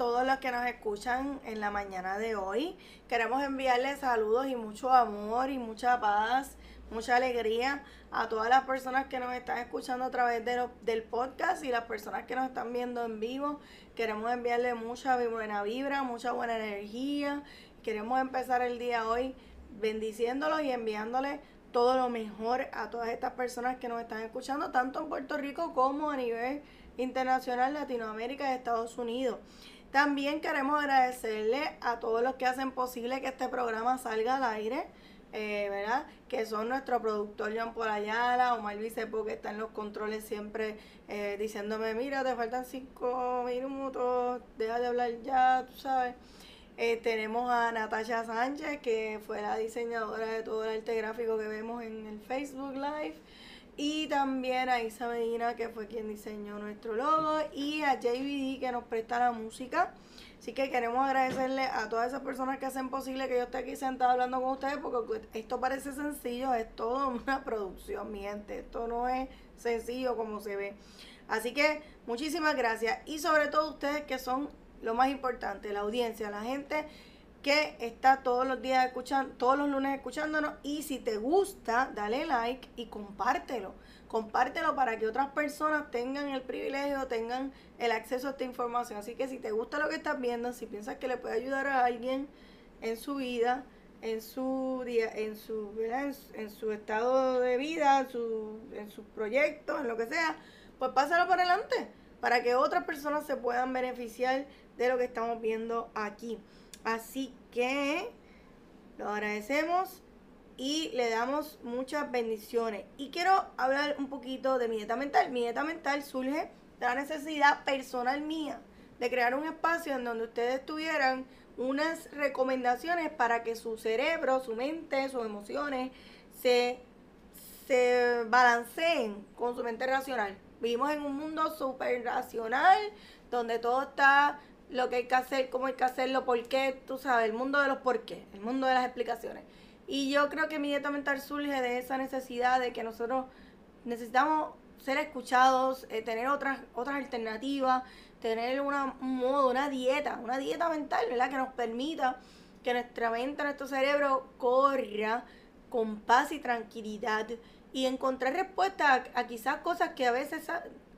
todos los que nos escuchan en la mañana de hoy. Queremos enviarles saludos y mucho amor y mucha paz, mucha alegría a todas las personas que nos están escuchando a través de del podcast y las personas que nos están viendo en vivo. Queremos enviarles mucha buena vibra, mucha buena energía. Queremos empezar el día hoy bendiciéndolos y enviándoles todo lo mejor a todas estas personas que nos están escuchando, tanto en Puerto Rico como a nivel internacional, Latinoamérica y Estados Unidos. También queremos agradecerle a todos los que hacen posible que este programa salga al aire, eh, ¿verdad? Que son nuestro productor Jean Paul Ayala, Omar Vicepo, que está en los controles siempre eh, diciéndome, mira, te faltan cinco minutos, deja de hablar ya, tú sabes. Eh, tenemos a Natasha Sánchez, que fue la diseñadora de todo el arte gráfico que vemos en el Facebook Live. Y también a Isa Medina, que fue quien diseñó nuestro logo. Y a JBD, que nos presta la música. Así que queremos agradecerle a todas esas personas que hacen posible que yo esté aquí sentado hablando con ustedes, porque esto parece sencillo, es todo una producción, mi gente. Esto no es sencillo como se ve. Así que muchísimas gracias. Y sobre todo ustedes que son lo más importante, la audiencia, la gente que está todos los días escuchando, todos los lunes escuchándonos. Y si te gusta, dale like y compártelo. Compártelo para que otras personas tengan el privilegio, tengan el acceso a esta información. Así que si te gusta lo que estás viendo, si piensas que le puede ayudar a alguien en su vida, en su día, en su, en, estado de vida, en su, en sus proyectos, en lo que sea, pues pásalo por adelante para que otras personas se puedan beneficiar de lo que estamos viendo aquí. Así que lo agradecemos y le damos muchas bendiciones. Y quiero hablar un poquito de mi dieta mental. Mi dieta mental surge de la necesidad personal mía de crear un espacio en donde ustedes tuvieran unas recomendaciones para que su cerebro, su mente, sus emociones se, se balanceen con su mente racional. Vivimos en un mundo súper racional, donde todo está lo que hay que hacer, cómo hay que hacerlo, por qué, tú sabes, el mundo de los por qué, el mundo de las explicaciones. Y yo creo que mi dieta mental surge de esa necesidad de que nosotros necesitamos ser escuchados, eh, tener otras, otras alternativas, tener una, un modo, una dieta, una dieta mental, ¿verdad? Que nos permita que nuestra mente, nuestro cerebro corra con paz y tranquilidad y encontrar respuestas a, quizás cosas que a veces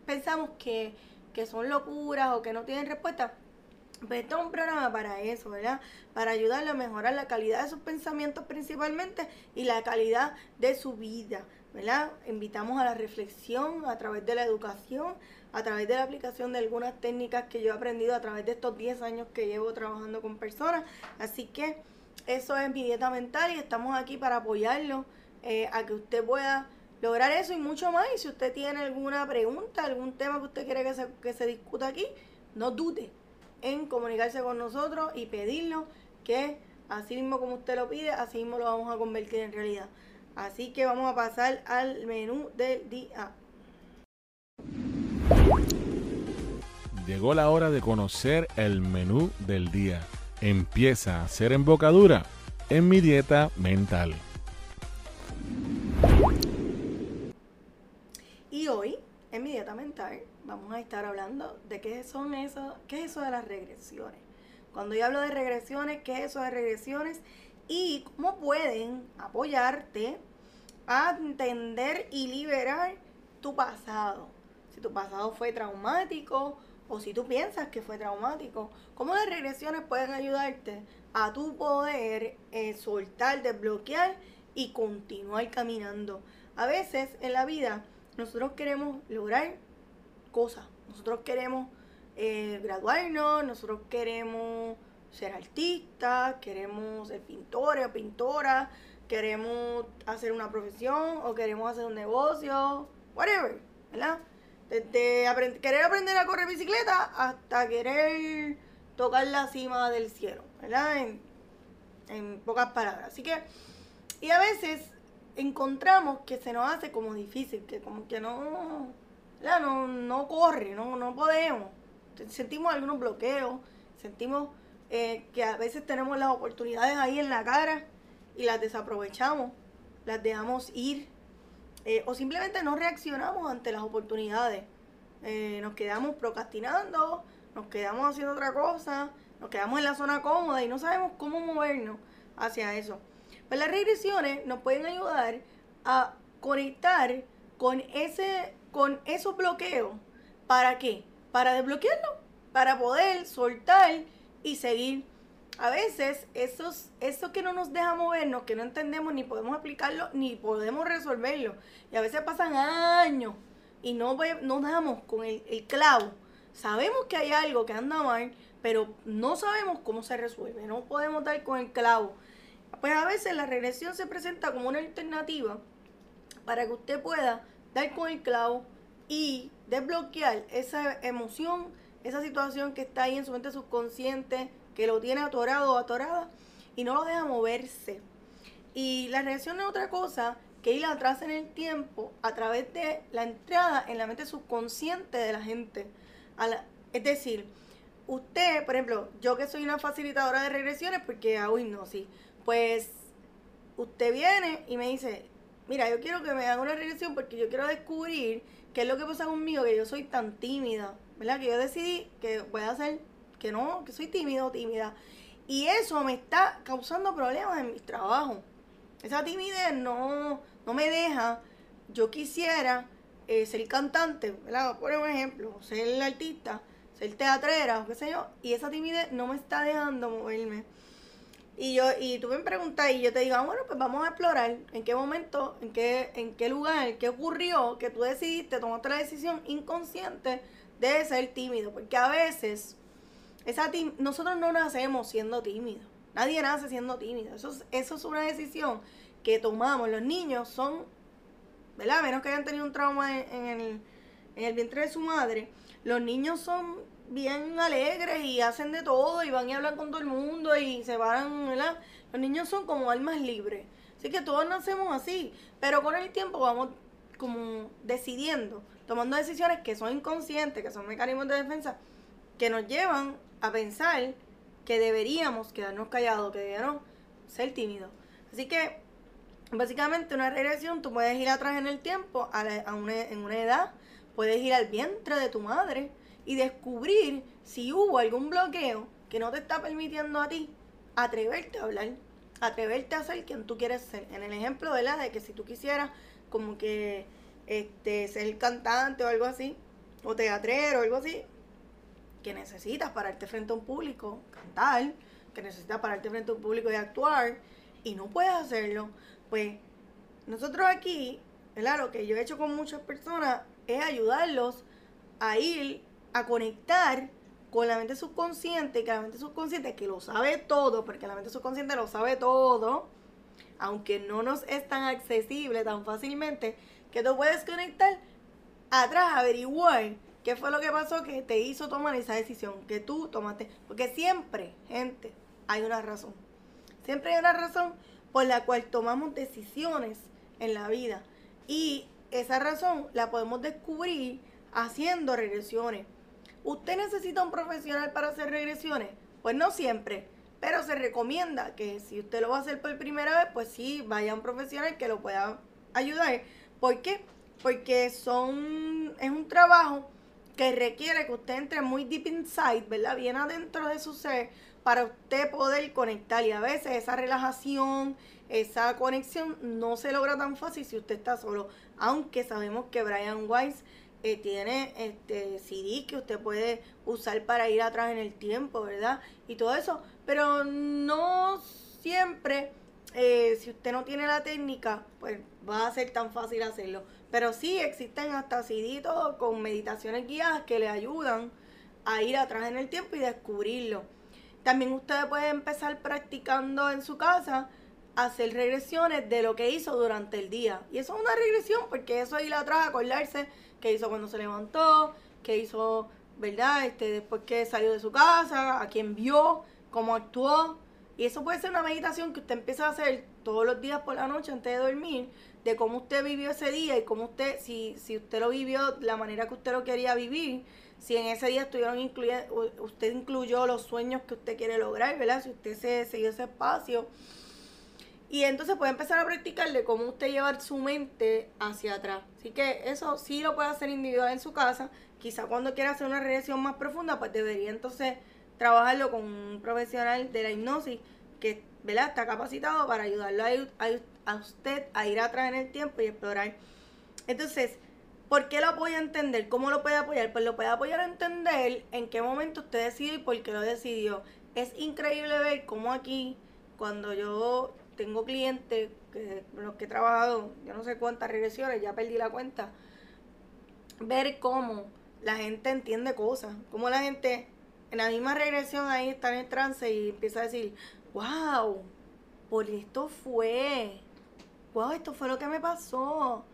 pensamos que, que son locuras o que no tienen respuesta pues es un programa para eso, ¿verdad? Para ayudarle a mejorar la calidad de sus pensamientos principalmente y la calidad de su vida, ¿verdad? Invitamos a la reflexión a través de la educación, a través de la aplicación de algunas técnicas que yo he aprendido a través de estos 10 años que llevo trabajando con personas. Así que eso es mi dieta mental y estamos aquí para apoyarlo eh, a que usted pueda lograr eso y mucho más. Y si usted tiene alguna pregunta, algún tema que usted quiere que se, que se discuta aquí, no dude en comunicarse con nosotros y pedirlo que así mismo como usted lo pide, así mismo lo vamos a convertir en realidad. Así que vamos a pasar al menú del día. Llegó la hora de conocer el menú del día. Empieza a ser embocadura en mi dieta mental. Y hoy, en mi dieta mental, vamos a estar hablando de qué son eso, qué es eso de las regresiones. Cuando yo hablo de regresiones, qué es eso de regresiones y cómo pueden apoyarte a entender y liberar tu pasado. Si tu pasado fue traumático o si tú piensas que fue traumático, cómo las regresiones pueden ayudarte a tu poder eh, soltar, desbloquear y continuar caminando. A veces en la vida nosotros queremos lograr cosas. Nosotros queremos eh, graduarnos, nosotros queremos ser artistas, queremos ser pintores o pintoras, queremos hacer una profesión o queremos hacer un negocio, whatever, ¿verdad? Desde querer aprender a correr bicicleta hasta querer tocar la cima del cielo, ¿verdad? En, en pocas palabras. Así que, y a veces encontramos que se nos hace como difícil, que como que no, no, no corre, no, no podemos. Sentimos algunos bloqueos, sentimos eh, que a veces tenemos las oportunidades ahí en la cara y las desaprovechamos, las dejamos ir eh, o simplemente no reaccionamos ante las oportunidades. Eh, nos quedamos procrastinando, nos quedamos haciendo otra cosa, nos quedamos en la zona cómoda y no sabemos cómo movernos hacia eso. Pues las regresiones nos pueden ayudar a conectar con ese con esos bloqueos. ¿Para qué? Para desbloquearlo, para poder soltar y seguir. A veces esos, eso que no nos deja movernos, que no entendemos ni podemos aplicarlo, ni podemos resolverlo. Y a veces pasan años y no, no damos con el, el clavo. Sabemos que hay algo que anda mal, pero no sabemos cómo se resuelve. No podemos dar con el clavo. Pues a veces la regresión se presenta como una alternativa para que usted pueda dar con el clavo y desbloquear esa emoción, esa situación que está ahí en su mente subconsciente, que lo tiene atorado o atorada y no lo deja moverse. Y la regresión es otra cosa que ir atrás en el tiempo a través de la entrada en la mente subconsciente de la gente. es decir, usted, por ejemplo, yo que soy una facilitadora de regresiones, porque aún no, sí, pues usted viene y me dice, mira, yo quiero que me haga una regresión porque yo quiero descubrir qué es lo que pasa conmigo, que yo soy tan tímida, ¿verdad? Que yo decidí que voy a hacer, que no, que soy tímido o tímida. Y eso me está causando problemas en mi trabajo. Esa timidez no, no me deja, yo quisiera eh, ser cantante, ¿verdad? Por ejemplo, ser artista, ser teatrera, o qué sé yo, y esa timidez no me está dejando moverme. Y yo y tú me preguntas y yo te digo, ah, bueno, pues vamos a explorar en qué momento, en qué en qué lugar, qué ocurrió que tú decidiste, tomaste la decisión inconsciente de ser tímido, porque a veces esa nosotros no nacemos siendo tímidos. Nadie nace siendo tímido. Eso es, eso es una decisión que tomamos. Los niños son, ¿verdad? Menos que hayan tenido un trauma en el, en el vientre de su madre. Los niños son bien alegres y hacen de todo y van y hablan con todo el mundo y se van, ¿verdad? Los niños son como almas libres. Así que todos nacemos así, pero con el tiempo vamos como decidiendo, tomando decisiones que son inconscientes, que son mecanismos de defensa, que nos llevan a pensar que deberíamos quedarnos callados, que deberíamos ser tímidos. Así que, básicamente, una regresión, tú puedes ir atrás en el tiempo, a, en una edad, puedes ir al vientre de tu madre, y descubrir si hubo algún bloqueo que no te está permitiendo a ti atreverte a hablar, atreverte a ser quien tú quieres ser. En el ejemplo, ¿verdad? De que si tú quisieras como que este, ser cantante o algo así, o teatrero o algo así, que necesitas pararte frente a un público, cantar, que necesitas pararte frente a un público y actuar, y no puedes hacerlo, pues nosotros aquí, ¿verdad? Lo que yo he hecho con muchas personas es ayudarlos a ir a conectar con la mente subconsciente, que la mente subconsciente, que lo sabe todo, porque la mente subconsciente lo sabe todo, aunque no nos es tan accesible tan fácilmente, que tú puedes conectar atrás, averiguar qué fue lo que pasó que te hizo tomar esa decisión, que tú tomaste. Porque siempre, gente, hay una razón. Siempre hay una razón por la cual tomamos decisiones en la vida. Y esa razón la podemos descubrir haciendo regresiones. ¿Usted necesita un profesional para hacer regresiones? Pues no siempre, pero se recomienda que si usted lo va a hacer por primera vez, pues sí, vaya a un profesional que lo pueda ayudar. ¿Por qué? Porque son, es un trabajo que requiere que usted entre muy deep inside, ¿verdad? Bien adentro de su ser para usted poder conectar. Y a veces esa relajación, esa conexión no se logra tan fácil si usted está solo. Aunque sabemos que Brian Weiss eh, tiene este CD que usted puede usar para ir atrás en el tiempo, ¿verdad? Y todo eso. Pero no siempre, eh, si usted no tiene la técnica, pues va a ser tan fácil hacerlo. Pero sí existen hasta CD con meditaciones guiadas que le ayudan a ir atrás en el tiempo y descubrirlo. También usted puede empezar practicando en su casa hacer regresiones de lo que hizo durante el día. Y eso es una regresión porque eso ir atrás, acordarse qué hizo cuando se levantó, qué hizo, ¿verdad? Este, después que salió de su casa, a quién vio, cómo actuó. Y eso puede ser una meditación que usted empieza a hacer todos los días por la noche antes de dormir, de cómo usted vivió ese día y cómo usted, si, si usted lo vivió de la manera que usted lo quería vivir, si en ese día estuvieron incluyendo, usted incluyó los sueños que usted quiere lograr, ¿verdad? Si usted se, se dio ese espacio. Y entonces puede empezar a practicarle cómo usted llevar su mente hacia atrás. Así que eso sí lo puede hacer individual en su casa. Quizá cuando quiera hacer una regresión más profunda, pues debería entonces trabajarlo con un profesional de la hipnosis que ¿verdad? está capacitado para ayudarlo a, a usted a ir atrás en el tiempo y explorar. Entonces, ¿Por qué lo puede entender? ¿Cómo lo puede apoyar? Pues lo puede apoyar a entender en qué momento usted decidió y por qué lo decidió. Es increíble ver cómo aquí, cuando yo tengo clientes que, los que he trabajado, yo no sé cuántas regresiones, ya perdí la cuenta, ver cómo la gente entiende cosas, cómo la gente en la misma regresión ahí está en el trance y empieza a decir, wow, por esto fue, wow, esto fue lo que me pasó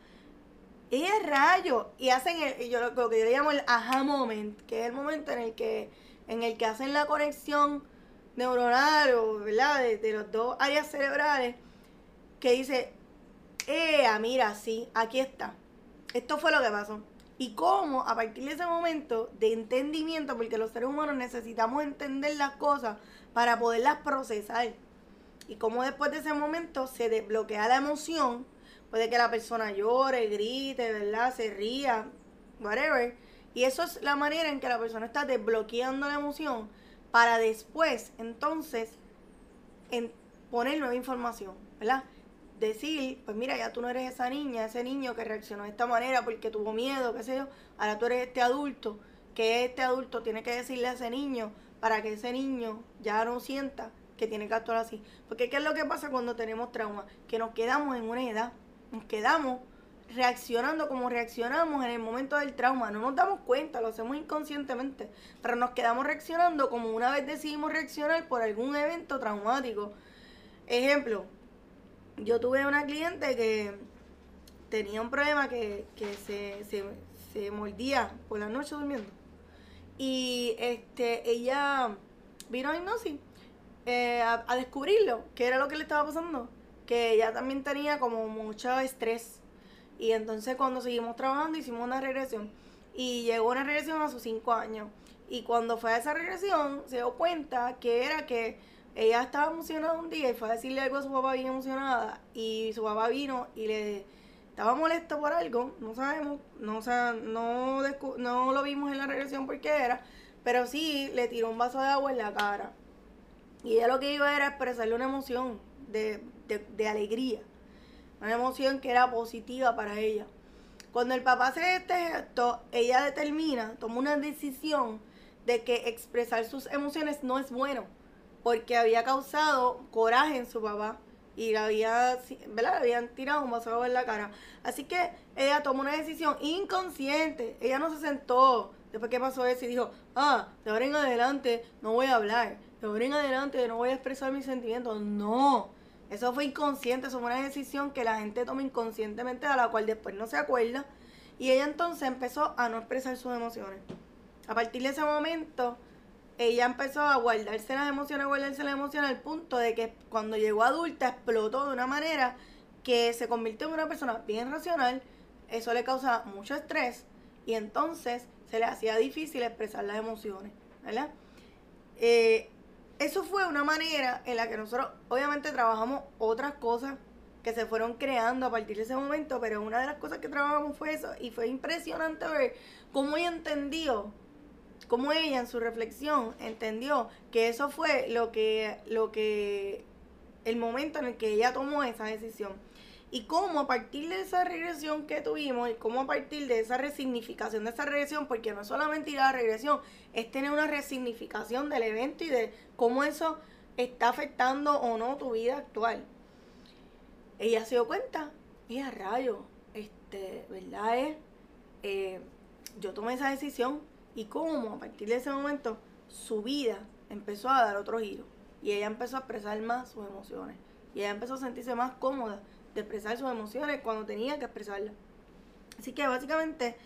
y es rayo. Y hacen el, yo, lo, que yo le llamo el aha moment, que es el momento en el que, en el que hacen la conexión neuronal o, ¿verdad? De, de los dos áreas cerebrales, que dice, eh, mira, sí, aquí está. Esto fue lo que pasó. Y cómo a partir de ese momento de entendimiento, porque los seres humanos necesitamos entender las cosas para poderlas procesar. Y cómo después de ese momento se desbloquea la emoción Puede que la persona llore, grite, ¿verdad? Se ría, whatever. Y eso es la manera en que la persona está desbloqueando la emoción para después, entonces, en poner nueva información, ¿verdad? Decir, pues mira, ya tú no eres esa niña, ese niño que reaccionó de esta manera porque tuvo miedo, qué sé yo. Ahora tú eres este adulto, que este adulto tiene que decirle a ese niño para que ese niño ya no sienta que tiene que actuar así. Porque ¿qué es lo que pasa cuando tenemos trauma? Que nos quedamos en una edad nos quedamos reaccionando como reaccionamos en el momento del trauma. No nos damos cuenta, lo hacemos inconscientemente, pero nos quedamos reaccionando como una vez decidimos reaccionar por algún evento traumático. Ejemplo, yo tuve una cliente que tenía un problema que, se, se, mordía por la noche durmiendo. Y este, ella vino a hipnosis eh, a, descubrirlo, qué era lo que le estaba pasando que ella también tenía como mucho estrés. Y entonces cuando seguimos trabajando hicimos una regresión. Y llegó una regresión a sus cinco años. Y cuando fue a esa regresión se dio cuenta que era que ella estaba emocionada un día y fue a decirle algo a su papá bien emocionada. Y su papá vino y le estaba molesto por algo, no sabemos, no, o no, no lo vimos en la regresión por qué era, pero sí le tiró un vaso de agua en la cara. Y ella lo que iba era expresarle una emoción de de, alegría, una emoción que era positiva para ella. Cuando el papá hace este gesto, ella determina, toma una decisión de que expresar sus emociones no es bueno, porque había causado coraje en su papá y le, había, le habían tirado un vaso en la cara. Así que ella tomó una decisión inconsciente, ella no se sentó después que pasó eso y dijo, ah, de ahora en adelante no voy a hablar, de ahora en adelante no voy a expresar mis sentimientos. No, eso fue inconsciente, eso fue una decisión que la gente toma inconscientemente, a la cual después no se acuerda. Y ella entonces empezó a no expresar sus emociones. A partir de ese momento, ella empezó a guardarse las emociones, a guardarse las emociones al punto de que cuando llegó adulta explotó de una manera que se convirtió en una persona bien racional. Eso le causaba mucho estrés y entonces se le hacía difícil expresar las emociones, ¿verdad? Eh, eso fue una manera en la que nosotros obviamente trabajamos otras cosas que se fueron creando a partir de ese momento, pero una de las cosas que trabajamos fue eso y fue impresionante ver cómo ella entendió, cómo ella en su reflexión entendió que eso fue lo que, lo que, el momento en el que ella tomó esa decisión y cómo a partir de esa regresión que tuvimos y cómo a partir de esa resignificación de esa regresión, porque no es solamente ir a la regresión, es tener una resignificación del evento y de cómo eso está afectando o no tu vida actual. Ella se dio cuenta, y a rayo, este, ¿verdad? Es, eh, yo tomé esa decisión y cómo a partir de ese momento su vida empezó a dar otro giro y ella empezó a expresar más sus emociones y ella empezó a sentirse más cómoda de expresar sus emociones cuando tenía que expresarlas. Así que básicamente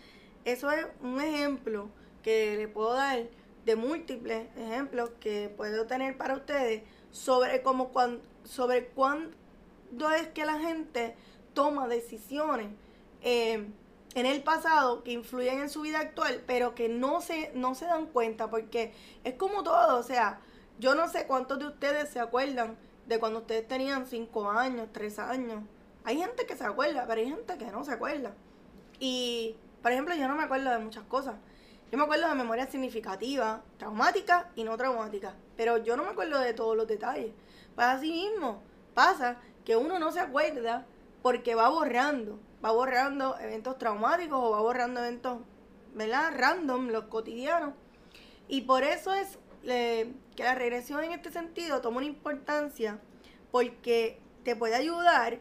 eso es un ejemplo que le puedo dar de múltiples ejemplos que puedo tener para ustedes sobre cómo cuando, sobre cuándo es que la gente toma decisiones eh, en el pasado que influyen en su vida actual, pero que no se, no se dan cuenta, porque es como todo, o sea, yo no sé cuántos de ustedes se acuerdan de cuando ustedes tenían 5 años, 3 años. Hay gente que se acuerda, pero hay gente que no se acuerda. Y, por ejemplo, yo no me acuerdo de muchas cosas. Yo me acuerdo de memorias significativas, traumáticas y no traumáticas, pero yo no me acuerdo de todos los detalles. Pues así mismo pasa que uno no se acuerda porque va borrando, va borrando eventos traumáticos o va borrando eventos, ¿verdad? Random, los cotidianos. Y por eso es que la regresión en este sentido toma una importancia porque te puede ayudar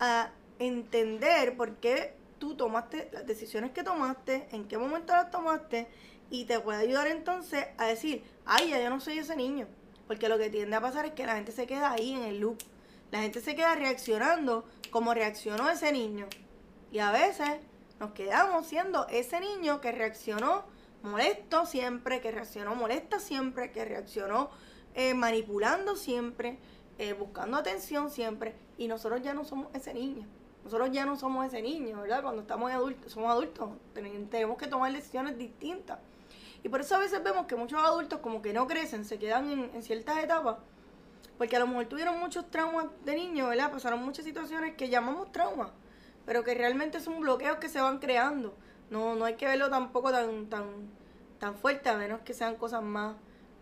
a entender por qué tú tomaste las decisiones que tomaste, en qué momento las tomaste y te puede ayudar entonces a decir, ay, ya yo no soy ese niño. Porque lo que tiende a pasar es que la gente se queda ahí en el loop. La gente se queda reaccionando como reaccionó ese niño. Y a veces nos quedamos siendo ese niño que reaccionó molesto siempre, que reaccionó molesta siempre, que reaccionó eh, manipulando siempre, eh, buscando atención siempre. Y nosotros ya no somos ese niño. Nosotros ya no somos ese niño, ¿verdad? Cuando estamos adultos, somos adultos, tenemos que tomar decisiones distintas. Y por eso a veces vemos que muchos adultos como que no crecen, se quedan en, en ciertas etapas, porque a lo mejor tuvieron muchos traumas de niño, ¿verdad? Pasaron muchas situaciones que llamamos traumas, pero que realmente son bloqueos que se van creando. No, no hay que verlo tampoco tan, tan, tan fuerte, a menos que sean cosas más,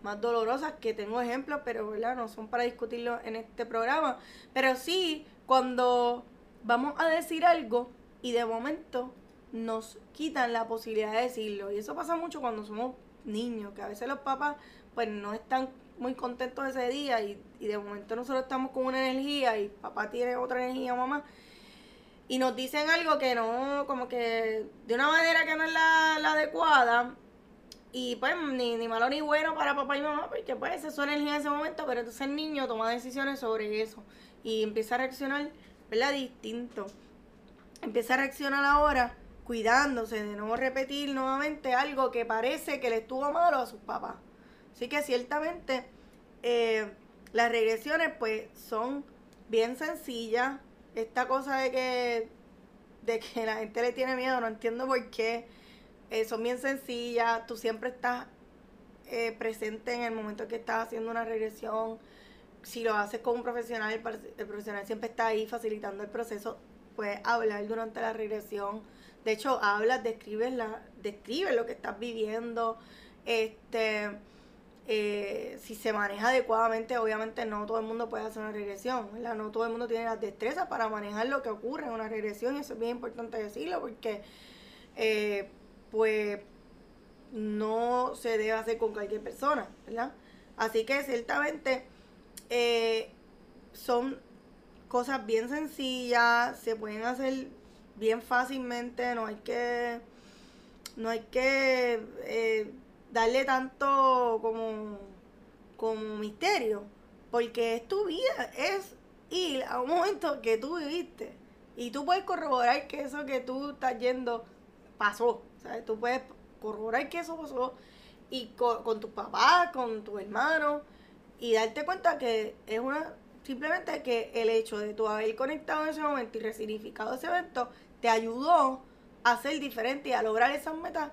más dolorosas, que tengo ejemplos, pero ¿verdad? no son para discutirlo en este programa. Pero sí, cuando vamos a decir algo y de momento nos quitan la posibilidad de decirlo. Y eso pasa mucho cuando somos niños, que a veces los papás pues no están muy contentos ese día y, y de momento nosotros estamos con una energía y papá tiene otra energía, mamá y nos dicen algo que no, como que de una manera que no es la, adecuada. Y pues ni, ni, malo ni bueno para papá y mamá, porque pues es su energía en ese momento, pero entonces el niño toma decisiones sobre eso y empieza a reaccionar, ¿verdad? Distinto. Empieza a reaccionar ahora cuidándose de no repetir nuevamente algo que parece que le estuvo malo a sus papás. Así que ciertamente eh, las regresiones pues son bien sencillas, esta cosa de que, de que la gente le tiene miedo, no entiendo por qué. Son bien sencillas, tú siempre estás eh, presente en el momento que estás haciendo una regresión. Si lo haces con un profesional, el, profesional siempre está ahí facilitando el proceso. Puedes hablar durante la regresión. De hecho, hablas, describes, la, describes lo que estás viviendo. Este eh, si se maneja adecuadamente, obviamente no todo el mundo puede hacer una regresión, No todo el mundo tiene las destrezas para manejar lo que ocurre en una regresión y eso es bien importante decirlo porque, eh, pues, no se debe hacer con cualquier persona, ¿verdad? Así que ciertamente eh, son cosas bien sencillas, se pueden hacer bien fácilmente, no hay que, no hay que darle tanto como, como misterio, porque es tu vida, es ir a un momento que tú viviste y tú puedes corroborar que eso que tú estás yendo pasó, ¿sabes? Tú puedes corroborar que eso pasó y con, con tus papás, con tus hermanos y darte cuenta que es una simplemente que el hecho de tú haber conectado en ese momento y resignificado ese evento te ayudó a ser diferente y a lograr esas metas,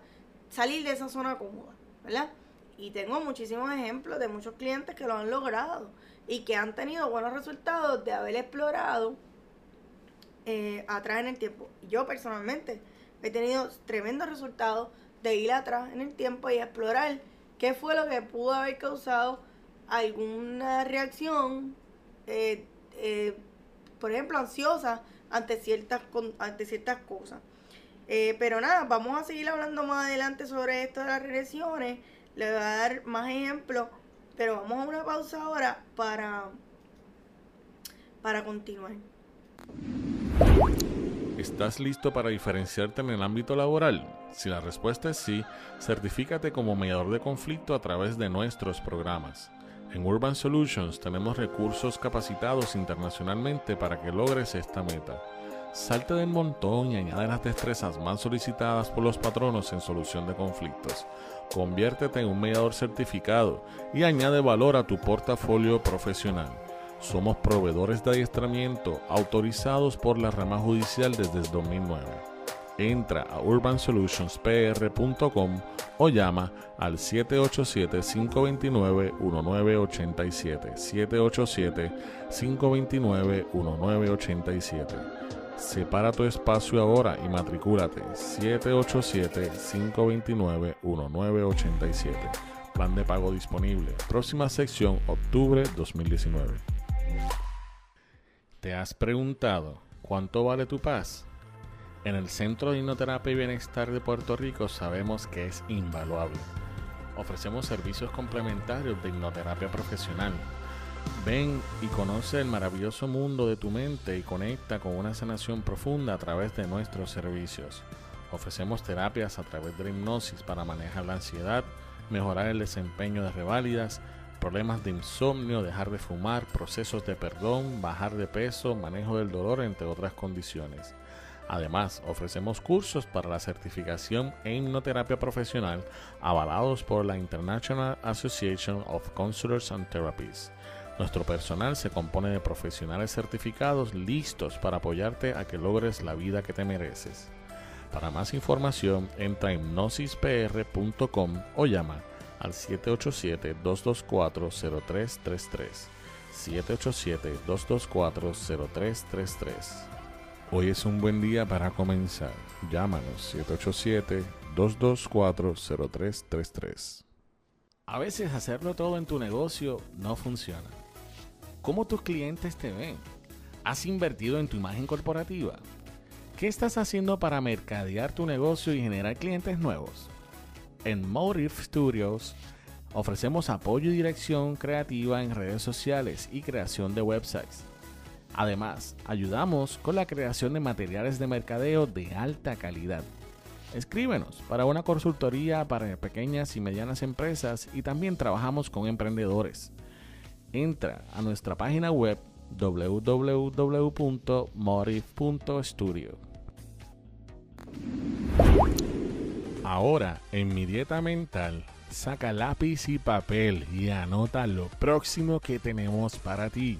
salir de esa zona cómoda. ¿verdad? Y tengo muchísimos ejemplos de muchos clientes que lo han logrado y que han tenido buenos resultados de haber explorado eh, atrás en el tiempo. Yo personalmente he tenido tremendos resultados de ir atrás en el tiempo y explorar qué fue lo que pudo haber causado alguna reacción, eh, eh, por ejemplo, ansiosa ante ciertas, ante ciertas cosas. Eh, pero nada, vamos a seguir hablando más adelante sobre esto de las regresiones. Le voy a dar más ejemplos, pero vamos a una pausa ahora para, para continuar. ¿Estás listo para diferenciarte en el ámbito laboral? Si la respuesta es sí, certifícate como mediador de conflicto a través de nuestros programas. En Urban Solutions tenemos recursos capacitados internacionalmente para que logres esta meta. Salte del montón y añade las destrezas más solicitadas por los patronos en solución de conflictos. Conviértete en un mediador certificado y añade valor a tu portafolio profesional. Somos proveedores de adiestramiento autorizados por la rama judicial desde el 2009. entra a urbansolutionspr.com o llama al 787-529-1987. 787-529-1987. Separa tu espacio ahora y matricúlate 787-529-1987. Plan de pago disponible. Próxima sección, octubre 2019. ¿Te has preguntado cuánto vale tu paz? En el Centro de Hipnoterapia y Bienestar de Puerto Rico sabemos que es invaluable. Ofrecemos servicios complementarios de hipnoterapia profesional. Ven y conoce el maravilloso mundo de tu mente y conecta con una sanación profunda a través de nuestros servicios. Ofrecemos terapias a través de la hipnosis para manejar la ansiedad, mejorar el desempeño de reválidas, problemas de insomnio, dejar de fumar, procesos de perdón, bajar de peso, manejo del dolor, entre otras condiciones. Además, ofrecemos cursos para la certificación en hipnoterapia profesional avalados por la International Association of Counselors and Therapies. Nuestro personal se compone de profesionales certificados listos para apoyarte a que logres la vida que te mereces. Para más información, entra en hipnosispr.com o llama al 787-224-0333. 787-224-0333. Hoy es un buen día para comenzar. Llámanos 787-224-0333. A veces hacerlo todo en tu negocio no funciona. ¿Cómo tus clientes te ven? ¿Has invertido en tu imagen corporativa? ¿Qué estás haciendo para mercadear tu negocio y generar clientes nuevos? En Motive Studios ofrecemos apoyo y dirección creativa en redes sociales y creación de websites Además, ayudamos con la creación de materiales de mercadeo de alta calidad. Escríbenos para una consultoría para pequeñas y medianas empresas y también trabajamos con emprendedores. Entra a nuestra página web www.motive.studio. Ahora, en mi dieta mental, saca lápiz y papel y anota lo próximo que tenemos para ti.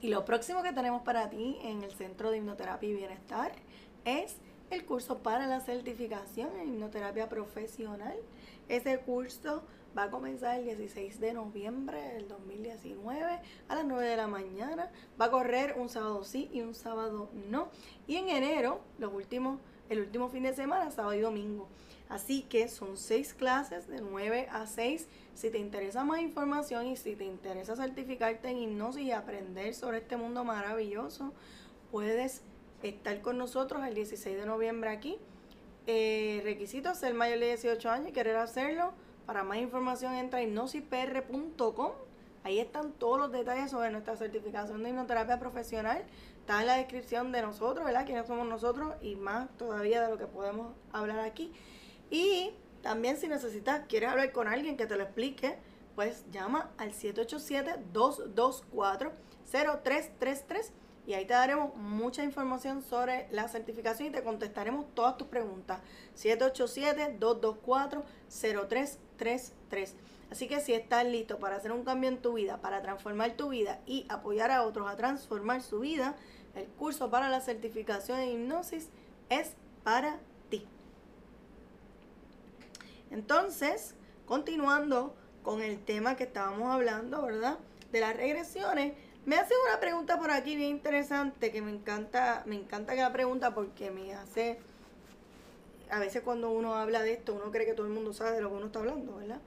Y lo próximo que tenemos para ti en el Centro de Hipnoterapia y Bienestar es el curso para la certificación en hipnoterapia profesional. Ese curso va a comenzar el 16 de noviembre del 2019 a las 9 de la mañana. Va a correr un sábado sí y un sábado no. Y en enero, los últimos, el último fin de semana, sábado y domingo. Así que son seis clases de 9 a 6. Si te interesa más información y si te interesa certificarte en hipnosis y aprender sobre este mundo maravilloso, puedes estar con nosotros el 16 de noviembre aquí. Eh, requisitos, ser mayor de 18 años y querer hacerlo. Para más información entra a hipnosispr.com. Ahí están todos los detalles sobre nuestra certificación de hipnoterapia profesional. Está en la descripción de nosotros, ¿verdad? Quiénes somos nosotros y más todavía de lo que podemos hablar aquí. Y también si necesitas, quieres hablar con alguien que te lo explique, pues llama al 787-224-0333 y ahí te daremos mucha información sobre la certificación y te contestaremos todas tus preguntas. 787-224-0333. Así que si estás listo para hacer un cambio en tu vida, para transformar tu vida y apoyar a otros a transformar su vida, el curso para la certificación en hipnosis es para ti. Entonces, continuando con el tema que estábamos hablando, ¿verdad? De las regresiones, me hace una pregunta por aquí bien interesante que me encanta, me encanta que la pregunta porque me hace, a veces cuando uno habla de esto, uno cree que todo el mundo sabe de lo que uno está hablando, ¿verdad?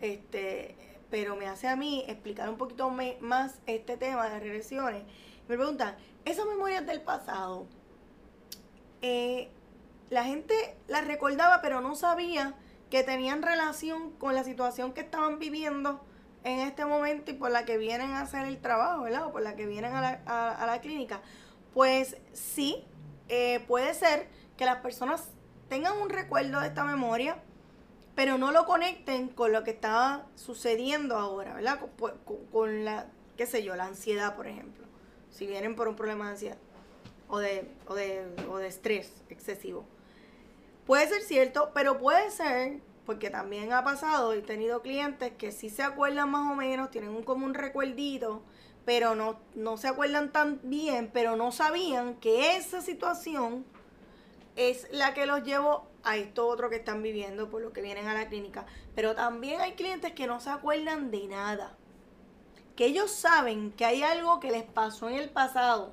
Este, pero me hace a mí explicar un poquito más este tema de regresiones. Me preguntan, esas memorias del pasado, eh, la gente las recordaba pero no sabía que tenían relación con la situación que estaban viviendo en este momento y por la que vienen a hacer el trabajo, ¿verdad? O por la que vienen a la, clínica. Pues sí, eh, puede ser que las personas tengan un recuerdo de esta memoria, pero no lo conecten con lo que está sucediendo ahora, ¿verdad? Con, la, qué sé yo, la ansiedad, por ejemplo. Si vienen por un problema de ansiedad o de, o de, o de estrés excesivo. Puede ser cierto, pero puede ser, porque también ha pasado, he tenido clientes que sí se acuerdan más o menos, tienen un, como un recuerdito, pero no, no se acuerdan tan bien, pero no sabían que esa situación es la que los llevó a esto otro que están viviendo por lo que vienen a la clínica. Pero también hay clientes que no se acuerdan de nada. Que ellos saben que hay algo que les pasó en el pasado,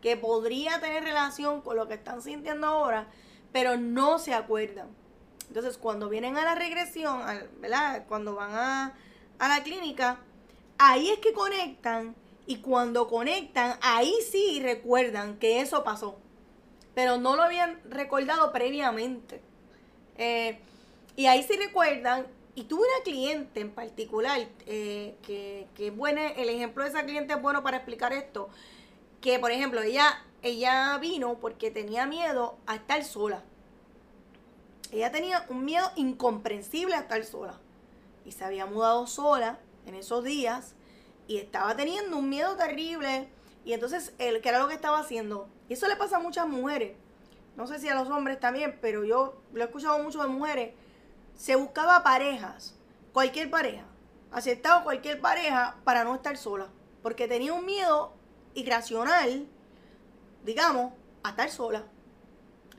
que podría tener relación con lo que están sintiendo ahora, pero no se acuerdan. Entonces, cuando vienen a la regresión, ¿verdad? Cuando van a, a la clínica, ahí es que conectan y cuando conectan, ahí sí recuerdan que eso pasó pero no lo habían recordado previamente. Eh, y ahí sí recuerdan, y tuve una cliente en particular, eh, que, que bueno, el ejemplo de esa cliente es bueno para explicar esto, que por ejemplo, ella, ella vino porque tenía miedo a estar sola. Ella tenía un miedo incomprensible a estar sola. Y se había mudado sola en esos días y estaba teniendo un miedo terrible. Y entonces, él, ¿qué era lo que estaba haciendo? Y eso le pasa a muchas mujeres. No sé si a los hombres también, pero yo lo he escuchado mucho de mujeres. Se buscaba parejas, cualquier pareja. Aceptaba cualquier pareja para no estar sola. Porque tenía un miedo irracional, digamos, a estar sola.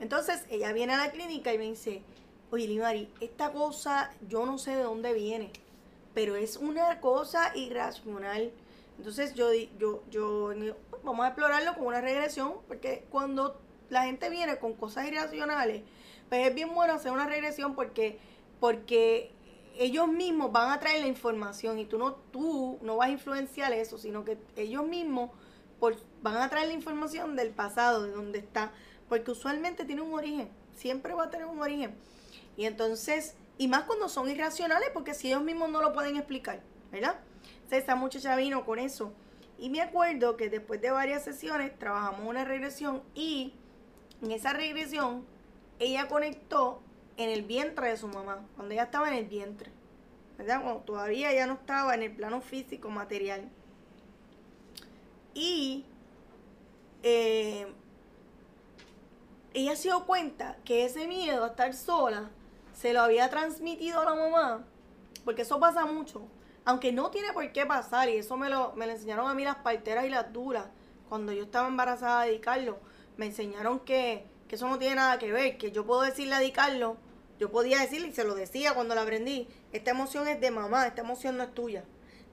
Entonces ella viene a la clínica y me dice, oye Limari, esta cosa yo no sé de dónde viene, pero es una cosa irracional. Entonces yo, yo, yo, vamos a explorarlo con una regresión, porque cuando la gente viene con cosas irracionales, pues es bien bueno hacer una regresión porque, porque ellos mismos van a traer la información y tú no, tú no vas a influenciar eso, sino que ellos mismos van a traer la información del pasado, de donde está, porque usualmente tiene un origen, siempre va a tener un origen. Y entonces, y más cuando son irracionales, porque si ellos mismos no lo pueden explicar, ¿verdad? esa muchacha vino con eso. Y me acuerdo que después de varias sesiones trabajamos una regresión y en esa regresión ella conectó en el vientre de su mamá, cuando ella estaba en el vientre, ¿verdad? Cuando todavía ella no estaba en el plano físico, material. Y eh, ella se dio cuenta que ese miedo a estar sola se lo había transmitido a la mamá, porque eso pasa mucho aunque no tiene por qué pasar, y eso me lo, me lo enseñaron a mí las parteras y las duras, cuando yo estaba embarazada de Carlos, me enseñaron que, que eso no tiene nada que ver, que yo puedo decirle a Di Carlos, yo podía decirle, y se lo decía cuando la aprendí, esta emoción es de mamá, esta emoción no es tuya.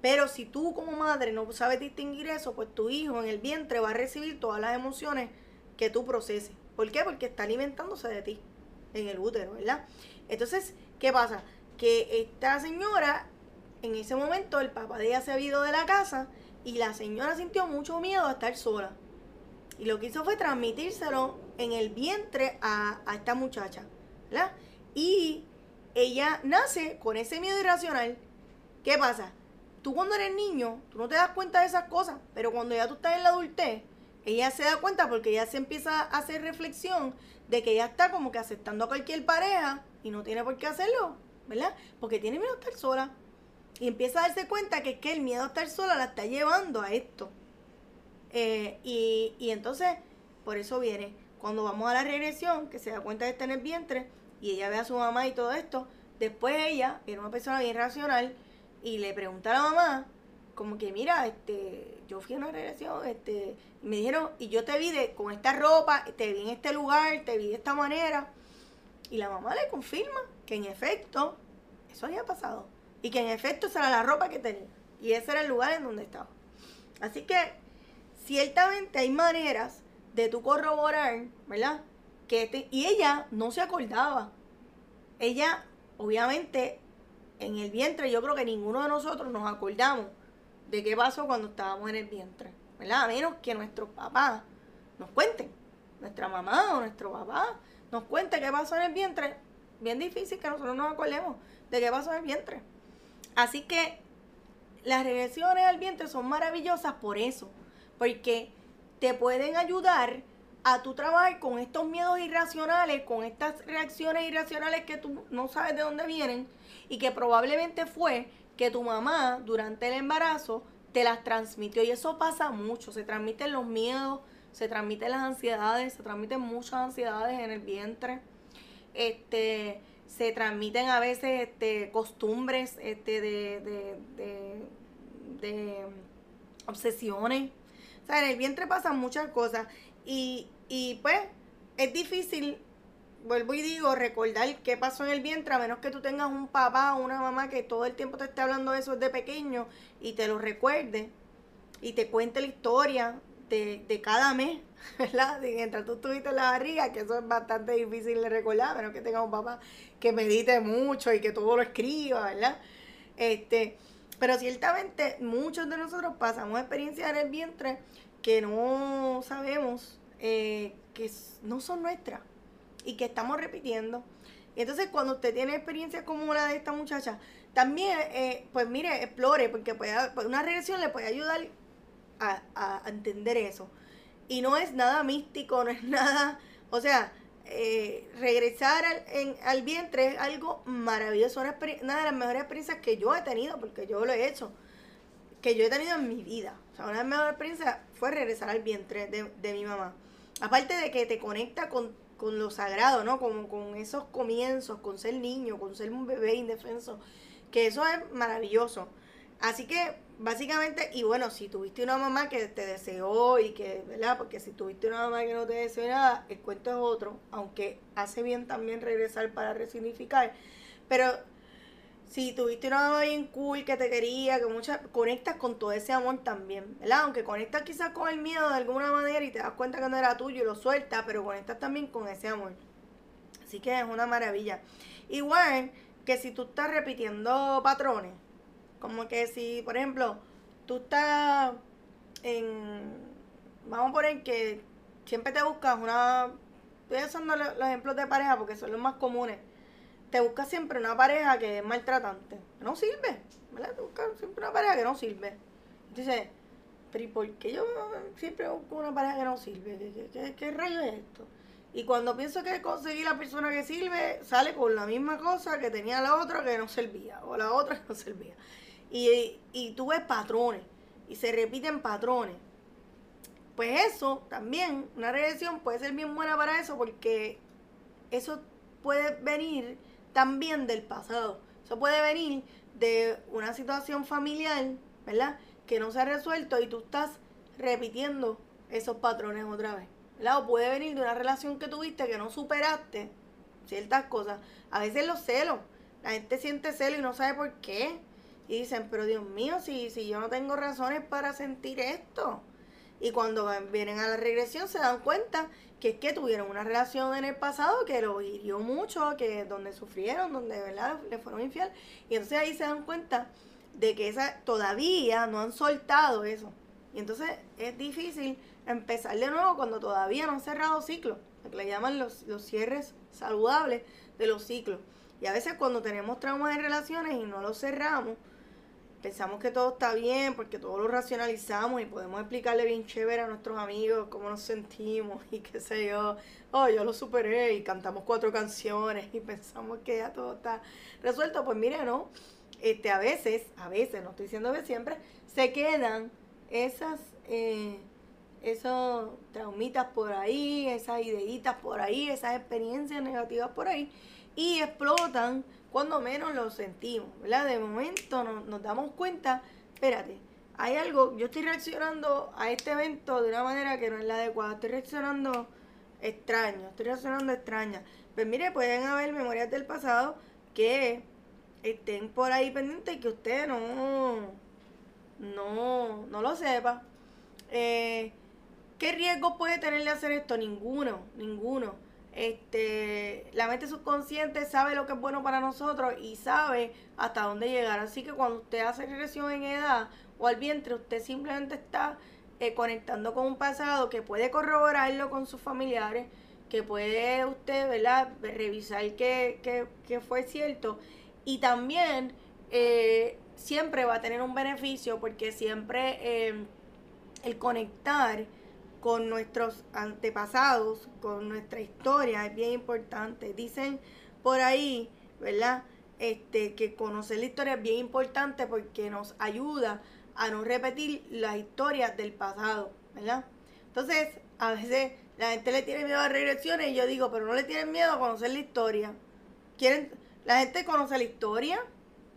Pero si tú como madre no sabes distinguir eso, pues tu hijo en el vientre va a recibir todas las emociones que tú proceses. ¿Por qué? Porque está alimentándose de ti en el útero, ¿verdad? Entonces, ¿qué pasa? Que esta señora en ese momento el papá de ella se ha ido de la casa y la señora sintió mucho miedo a estar sola. Y lo que hizo fue transmitírselo en el vientre a, esta muchacha. ¿verdad? Y ella nace con ese miedo irracional. ¿Qué pasa? Tú cuando eres niño, tú no te das cuenta de esas cosas, pero cuando ya tú estás en la adultez, ella se da cuenta porque ella se empieza a hacer reflexión de que ella está como que aceptando a cualquier pareja y no tiene por qué hacerlo, ¿verdad? Porque tiene miedo a estar sola. Y empieza a darse cuenta que es que el miedo a estar sola la está llevando a esto. Eh, y, y entonces, por eso viene, cuando vamos a la regresión, que se da cuenta de estar en el vientre, y ella ve a su mamá y todo esto, después ella era una persona bien racional y le pregunta a la mamá, como que mira, este, yo fui a una regresión, este, me dijeron, y yo te vi de, con esta ropa, te vi en este lugar, te vi de esta manera. Y la mamá le confirma que en efecto, eso había pasado y que en efecto esa era la ropa que tenía y ese era el lugar en donde estaba. Así que ciertamente hay maneras de tú corroborar, ¿verdad? Y ella no se acordaba. Ella, obviamente, en el vientre, yo creo que ninguno de nosotros nos acordamos de qué pasó cuando estábamos en el vientre, ¿verdad? A menos que nuestros papás nos cuenten, nuestra mamá o nuestro papá nos cuente qué pasó en el vientre. Bien difícil que nosotros nos acordemos de qué pasó en el vientre. Así que las regresiones al vientre son maravillosas por eso, porque te pueden ayudar a tu trabajar con estos miedos irracionales, con estas reacciones irracionales que tú no sabes de dónde vienen y que probablemente fue que tu mamá durante el embarazo te las transmitió y eso pasa mucho, se transmiten los miedos, se transmiten las ansiedades, se transmiten muchas ansiedades en el vientre. Este, se transmiten a veces este, costumbres este, de, de, de, obsesiones. O sea, en el vientre pasan muchas cosas y, y pues es difícil, vuelvo y digo, recordar qué pasó en el vientre, a menos que tú tengas un papá o una mamá que todo el tiempo te esté hablando de eso desde pequeño y te lo recuerde y te cuente la historia de, de cada mes, ¿verdad? Mientras tú estuviste en la barriga, que eso es bastante difícil de recordar, a menos que tengas un papá que medite mucho y que todo lo escriba, ¿verdad? Este, pero ciertamente muchos de nosotros pasamos experiencias en el vientre que no sabemos eh, que no son nuestras y que estamos repitiendo. Entonces cuando usted tiene experiencias como la de esta muchacha, también, eh, pues mire, explore, porque puede, pues una regresión le puede ayudar a, a, entender eso. Y no es nada místico, no es nada, o sea, eh, regresar al, en, al vientre es algo maravilloso, una, una, de las mejores experiencias que yo he tenido, porque yo lo he hecho, que yo he tenido en mi vida. O sea, una de las mejores experiencias fue regresar al vientre de, de mi mamá. Aparte de que te conecta con, con lo sagrado, ¿no? Con, con esos comienzos, con ser niño, con ser un bebé indefenso, que eso es maravilloso. Así que básicamente, y bueno, si tuviste una mamá que te deseó y que, ¿verdad? Porque si tuviste una mamá que no te deseó nada, el cuento es otro, aunque hace bien también regresar para resignificar. Pero si tuviste una mamá bien cool que te quería, que muchas conectas con todo ese amor también, ¿verdad? Aunque conectas quizás con el miedo de alguna manera y te das cuenta que no era tuyo y lo sueltas, pero conectas también con ese amor. Así que es una maravilla. Igual que si tú estás repitiendo patrones, como que si, por ejemplo, tú estás en, vamos a poner que siempre te buscas una, estoy usando los ejemplos de pareja porque son los más comunes te buscas siempre una pareja que es maltratante, no sirve, ¿verdad? Te buscas siempre una pareja que no sirve. Dices, pero ¿y por qué yo siempre busco una pareja que no sirve? ¿Qué, qué, rayo es esto? Y cuando pienso que conseguí la persona que sirve, sale con la misma cosa que tenía la otra que no servía, o la otra que no servía. Y, y tú patrones, y se repiten patrones. Pues eso también, una regresión puede ser bien buena para eso, porque eso puede venir también del pasado. Eso puede venir de una situación familiar, ¿verdad? Que no se ha resuelto y tú estás repitiendo esos patrones otra vez. ¿verdad? O puede venir de una relación que tuviste que no superaste ciertas cosas. A veces los celos. La gente siente celo y no sabe por qué. Y dicen, pero Dios mío, si, si yo no tengo razones para sentir esto. Y cuando vienen a la regresión se dan cuenta que es que tuvieron una relación en el pasado que lo hirió mucho, que donde sufrieron, donde verdad le fueron infiel. Y entonces ahí se dan cuenta de que esa todavía no han soltado eso. Y entonces es difícil empezar de nuevo cuando todavía no han cerrado ciclos, lo que le llaman los, los cierres saludables de los ciclos. Y a veces cuando tenemos traumas en relaciones y no los cerramos, pensamos que todo está bien porque todo lo racionalizamos y podemos explicarle bien chévere a nuestros amigos cómo nos sentimos y qué sé yo. Oh, yo lo superé y cantamos cuatro canciones y pensamos que ya todo está resuelto. Pues mire, no. Este, a veces, a veces, no estoy diciendo que siempre, se quedan esas, eh, esos traumitas por ahí, esas ideitas por ahí, esas experiencias negativas por ahí y explotan cuando menos lo sentimos, ¿verdad? De momento nos damos cuenta, espérate, hay algo, yo estoy reaccionando a este evento de una manera que no es la adecuada, estoy reaccionando extraño, estoy reaccionando extraña. Pues mire, pueden haber memorias del pasado que estén por ahí pendientes y que usted no, no, no lo sepa. Eh, ¿Qué riesgo puede tenerle hacer esto? Ninguno, ninguno este, la mente subconsciente sabe lo que es bueno para nosotros y sabe hasta dónde llegar. Así que cuando usted hace regresión en edad o al vientre, usted simplemente está eh, conectando con un pasado que puede corroborarlo con sus familiares, que puede usted, ¿verdad?, revisar que, que, fue cierto. Y también eh, siempre va a tener un beneficio porque siempre eh, el conectar con nuestros antepasados, con nuestra historia, es bien importante. Dicen por ahí, ¿verdad? Este, que conocer la historia es bien importante porque nos ayuda a no repetir las historias del pasado, ¿verdad? Entonces, a veces la gente le tiene miedo a regresiones y yo digo, pero no le tienen miedo a conocer la historia. Quieren, la gente conoce la historia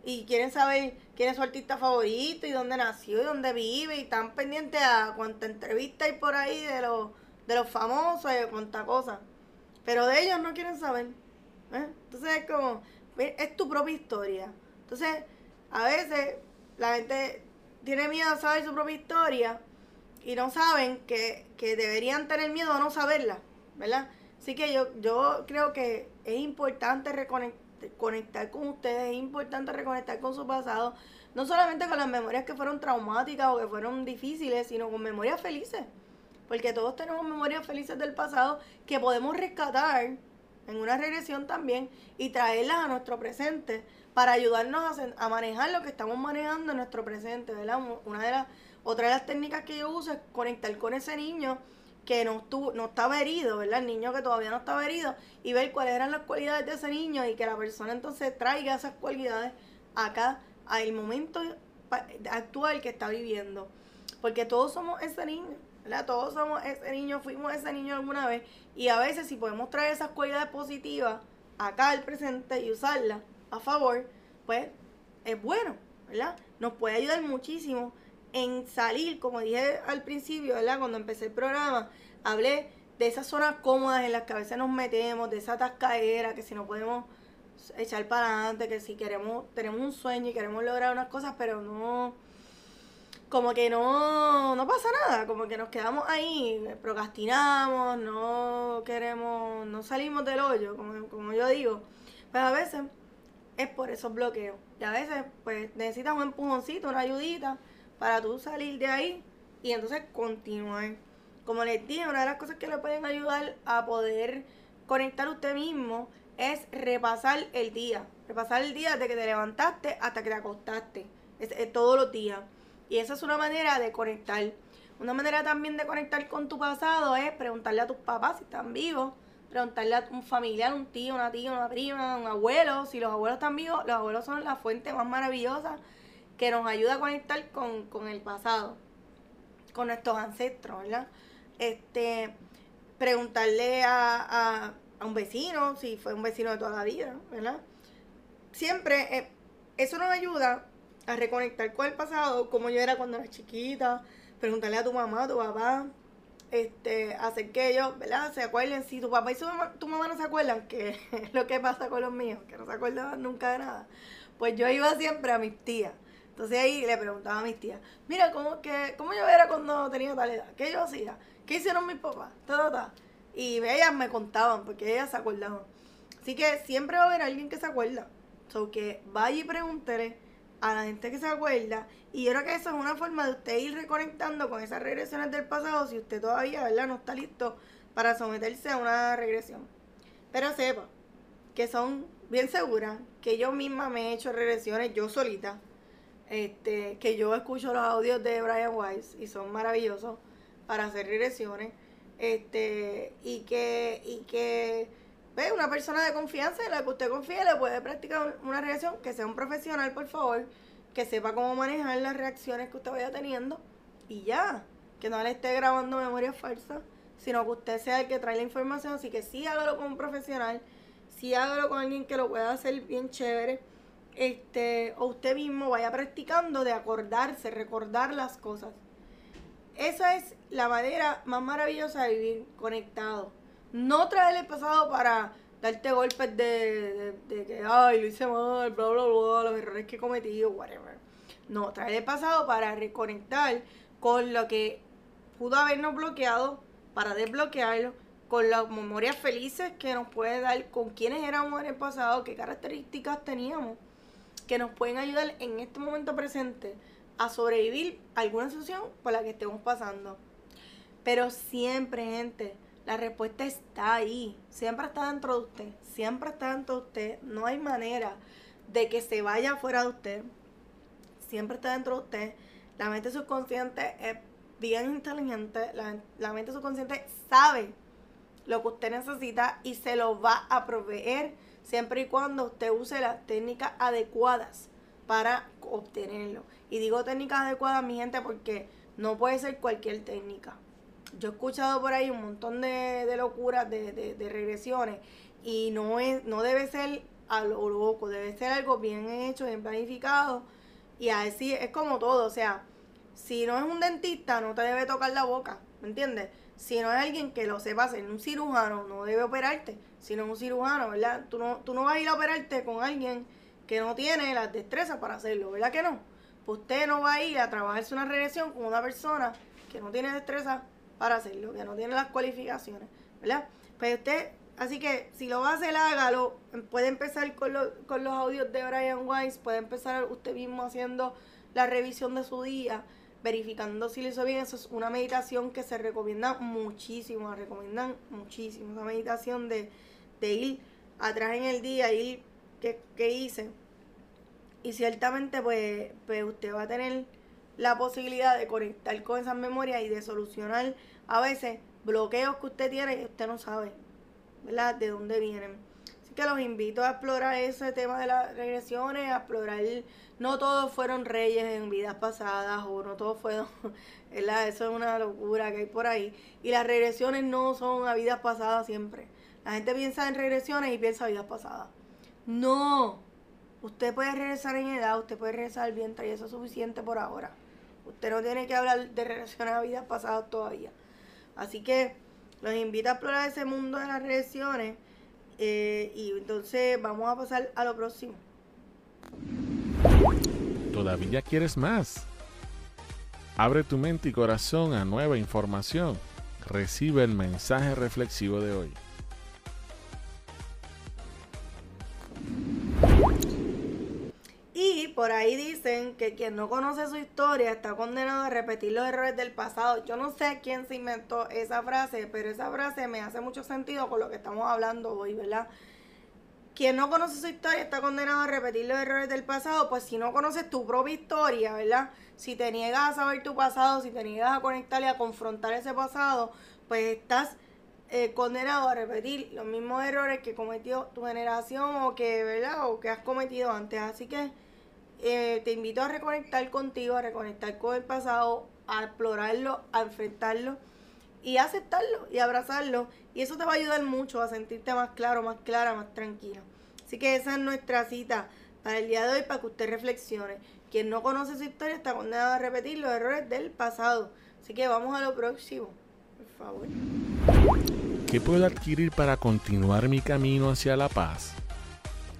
y quieren saber quién es su artista favorito y dónde nació y dónde vive y están pendientes a cuánta entrevista hay por ahí de los, de los famosos y de cuánta cosa. Pero de ellos no quieren saber. ¿eh? Entonces es como, es tu propia historia. Entonces, a veces la gente tiene miedo a saber su propia historia y no saben que, que deberían tener miedo a no saberla, ¿verdad? Así que yo, yo creo que es importante reconectar con ustedes, es importante reconectar con su pasado, no solamente con las memorias que fueron traumáticas o que fueron difíciles, sino con memorias felices. Porque todos tenemos memorias felices del pasado que podemos rescatar en una regresión también y traerlas a nuestro presente para ayudarnos a, a manejar lo que estamos manejando en nuestro presente, ¿verdad? Una de las otra de las técnicas que yo uso es conectar con ese niño que no, estuvo, no estaba herido, ¿verdad? El niño que todavía no estaba herido y ver cuáles eran las cualidades de ese niño y que la persona entonces traiga esas cualidades acá al momento actual que está viviendo. Porque todos somos ese niño, ¿verdad? Todos somos ese niño, fuimos ese niño alguna vez y a veces si podemos traer esas cualidades positivas acá al presente y usarlas a favor, pues es bueno, ¿verdad? Nos puede ayudar muchísimo en salir, como dije al principio, ¿verdad? Cuando empecé el programa, hablé de esas zonas cómodas en las que a veces nos metemos, de esa tascadera, que si no podemos echar para adelante, que si queremos, tenemos un sueño y queremos lograr unas cosas, pero no, como que no, no pasa nada, como que nos quedamos ahí, procrastinamos, no queremos, no salimos del hoyo, como, como yo digo, pues a veces es por esos bloqueos, y a veces pues necesitas un empujoncito, una ayudita, para tú salir de ahí y entonces continuar. Como les dije, una de las cosas que le pueden ayudar a poder conectar usted mismo es repasar el día. Repasar el día desde que te levantaste hasta que te acostaste. Es, todos los días. Y esa es una manera de conectar. Una manera también de conectar con tu pasado es preguntarle a tus papás si están vivos, preguntarle a un familiar, un tío, una tía, una prima, un abuelo. Si los abuelos están vivos, los abuelos son la fuente más maravillosa que nos ayuda a conectar con, el pasado, con nuestros ancestros, ¿verdad? Este, preguntarle a, a, un vecino, si fue un vecino de toda la vida, ¿verdad? Siempre eh, eso nos ayuda a reconectar con el pasado, como yo era cuando era chiquita, preguntarle a tu mamá, a tu papá, este, hacer que ellos, ¿verdad? Se acuerden, si tu papá y tu mamá no se acuerdan, que es lo que pasa con los míos, que no se acuerdan nunca de nada, pues yo iba siempre a mis tías entonces ahí le preguntaba a mis tías, mira, ¿cómo, que, cómo yo era cuando tenía tal edad? ¿Qué yo hacía? ¿Qué hicieron mis papás? Y ellas me contaban, porque ellas se acordaban. Así que siempre va a haber alguien que se acuerda. So que vaya y pregúntele a la gente que se acuerda. Y yo creo que eso es una forma de usted ir reconectando con esas regresiones del pasado si usted todavía, ¿verdad? No está listo para someterse a una regresión. Pero sepa que son bien seguras, que yo misma me he hecho regresiones yo solita este, que yo escucho los audios de Brian Weiss y son maravillosos para hacer regresiones, este, y que, y que ve una persona de confianza en la que usted confíe le puede practicar una reacción, que sea un profesional, por favor, que sepa cómo manejar las reacciones que usted vaya teniendo, y ya, que no le esté grabando memoria falsa, sino que usted sea el que trae la información, así que sí hágalo con un profesional, sí hágalo con alguien que lo pueda hacer bien chévere este, o usted mismo vaya practicando de acordarse, recordar las cosas. Esa es la manera más maravillosa de vivir conectado. No traer el pasado para darte golpes de, que, ay, lo hice mal, bla, bla, bla, los errores que he cometido, whatever. No, traer el pasado para reconectar con lo que pudo habernos bloqueado, para desbloquearlo, con las memorias felices que nos puede dar, con quiénes éramos en el pasado, qué características teníamos que nos pueden ayudar en este momento presente a sobrevivir alguna situación por la que estemos pasando. Pero siempre, gente, la respuesta está ahí. Siempre está dentro de usted. Siempre está dentro de usted. No hay manera de que se vaya fuera de usted. Siempre está dentro de usted. La mente subconsciente es bien inteligente. La mente subconsciente sabe lo que usted necesita y se lo va a proveer siempre y cuando usted use las técnicas adecuadas para obtenerlo. Y digo técnicas adecuadas, mi gente, porque no puede ser cualquier técnica. Yo he escuchado por ahí un montón de, locuras, de, regresiones, y no, es, no debe ser a lo loco, debe ser algo bien hecho, bien planificado. Y así es como todo, o sea, si no es un dentista, no te debe tocar la boca, ¿me entiendes? Si no es alguien que lo sepa hacer, un cirujano no debe operarte, sino un cirujano, ¿verdad? Tú no, tú no vas a ir a operarte con alguien que no tiene las destrezas para hacerlo, ¿verdad que no? Pues usted no va a ir a trabajarse una regresión con una persona que no tiene destreza para hacerlo, que no tiene las cualificaciones, ¿verdad? Pues usted, así que si lo va a hacer, hágalo. Puede empezar con, con los audios de Brian Weiss, puede empezar usted mismo haciendo la revisión de su día, verificando si le hizo bien. Eso es una meditación que se recomienda muchísimo, la recomiendan muchísimo. Esa meditación de, de ir atrás en el día, ir que, hice. Y ciertamente pues, pues usted va a tener la posibilidad de conectar con esas memorias y de solucionar a veces bloqueos que usted tiene y usted no sabe, ¿verdad? De dónde vienen. Que los invito a explorar ese tema de las regresiones, a explorar, no todos fueron reyes en vidas pasadas o no todos fueron, ¿verdad? Eso es una locura que hay por ahí. Y las regresiones no son a vidas pasadas siempre. La gente piensa en regresiones y piensa vidas pasadas. No, usted puede regresar en edad, usted puede regresar al vientre y eso es suficiente por ahora. Usted no tiene que hablar de regresiones a vidas pasadas todavía. Así que los invito a explorar ese mundo de las regresiones eh, y entonces vamos a pasar a lo próximo. ¿Todavía quieres más? Abre tu mente y corazón a nueva información. Recibe el mensaje reflexivo de hoy. Por ahí dicen que quien no conoce su historia está condenado a repetir los errores del pasado. Yo no sé quién se inventó esa frase, pero esa frase me hace mucho sentido con lo que estamos hablando hoy, ¿verdad? Quien no conoce su historia está condenado a repetir los errores del pasado, pues si no conoces tu propia historia, ¿verdad? Si te niegas a saber tu pasado, si te niegas a conectar y a confrontar ese pasado, pues estás eh, condenado a repetir los mismos errores que cometió tu generación o que, ¿verdad? O que has cometido antes. Así que eh, te invito a reconectar contigo, a reconectar con el pasado, a explorarlo, a enfrentarlo y a aceptarlo y abrazarlo. Y eso te va a ayudar mucho a sentirte más claro, más clara, más tranquila. Así que esa es nuestra cita para el día de hoy, para que usted reflexione. Quien no conoce su historia está condenado a repetir los errores del pasado. Así que vamos a lo próximo, por favor. ¿Qué puedo adquirir para continuar mi camino hacia la paz?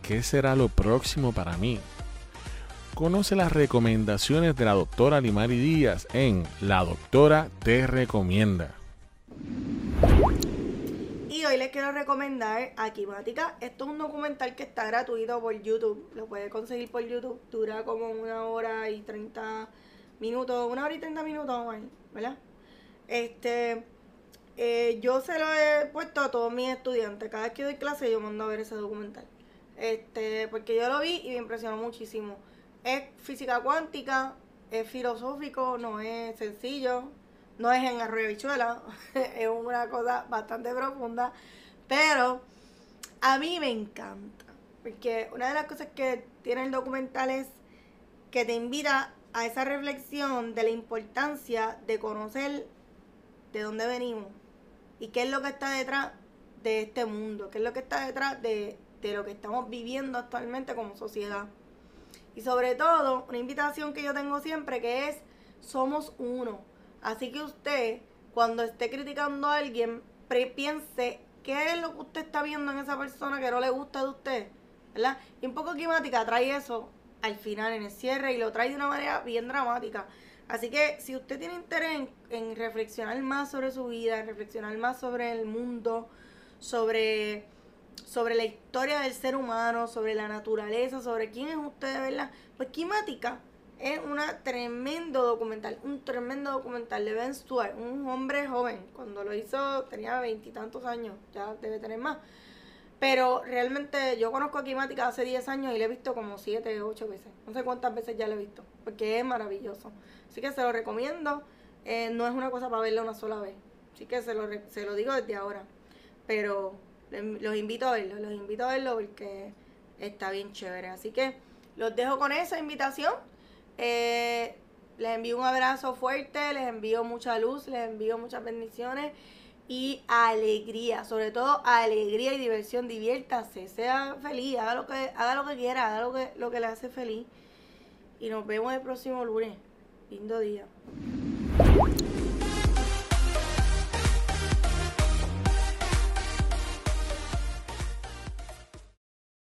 ¿Qué será lo próximo para mí? Conoce las recomendaciones de la doctora Limari Díaz en La Doctora Te Recomienda. Y hoy les quiero recomendar Aquimática. Esto es un documental que está gratuito por YouTube. Lo puedes conseguir por YouTube. Dura como una hora y 30 minutos. Una hora y 30 minutos, ¿verdad? Este. Eh, yo se lo he puesto a todos mis estudiantes. Cada vez que doy clase, yo mando a ver ese documental. Este, porque yo lo vi y me impresionó muchísimo es física cuántica, es filosófico, no es sencillo, no es en arroyo bichuela, es una cosa bastante profunda, pero a mí me encanta, porque una de las cosas que tiene el documental es que te invita a esa reflexión de la importancia de conocer de dónde venimos y qué es lo que está detrás de este mundo, qué es lo que está detrás de, de lo que estamos viviendo actualmente como sociedad. Y sobre todo, una invitación que yo tengo siempre que es, somos uno. Así que usted, cuando esté criticando a alguien, piense qué es lo que usted está viendo en esa persona que no le gusta de usted. ¿Verdad? Y un poco climática trae eso al final, en el cierre, y lo trae de una manera bien dramática. Así que si usted tiene interés en, en reflexionar más sobre su vida, en reflexionar más sobre el mundo, sobre sobre la historia del ser humano, sobre la naturaleza, sobre quién es usted, ¿verdad? Pues Climática es un tremendo documental, un tremendo documental de Ben Stewart, un hombre joven. Cuando lo hizo tenía veintitantos años, ya debe tener más. Pero realmente yo conozco a Climática hace 10 años y le he visto como 7 o 8 veces. No sé cuántas veces ya lo he visto, porque es maravilloso. Así que se lo recomiendo. Eh, no es una cosa para verlo una sola vez. Así que se lo, se lo digo desde ahora. Pero los invito a verlo, los invito a verlo porque está bien chévere. Así que los dejo con esa invitación. Eh, les envío un abrazo fuerte, les envío mucha luz, les envío muchas bendiciones y alegría, sobre todo alegría y diversión, diviértase, sea feliz, haga lo que, haga lo que quiera, haga lo que, lo que le hace feliz. Y nos vemos el próximo lunes. Lindo día.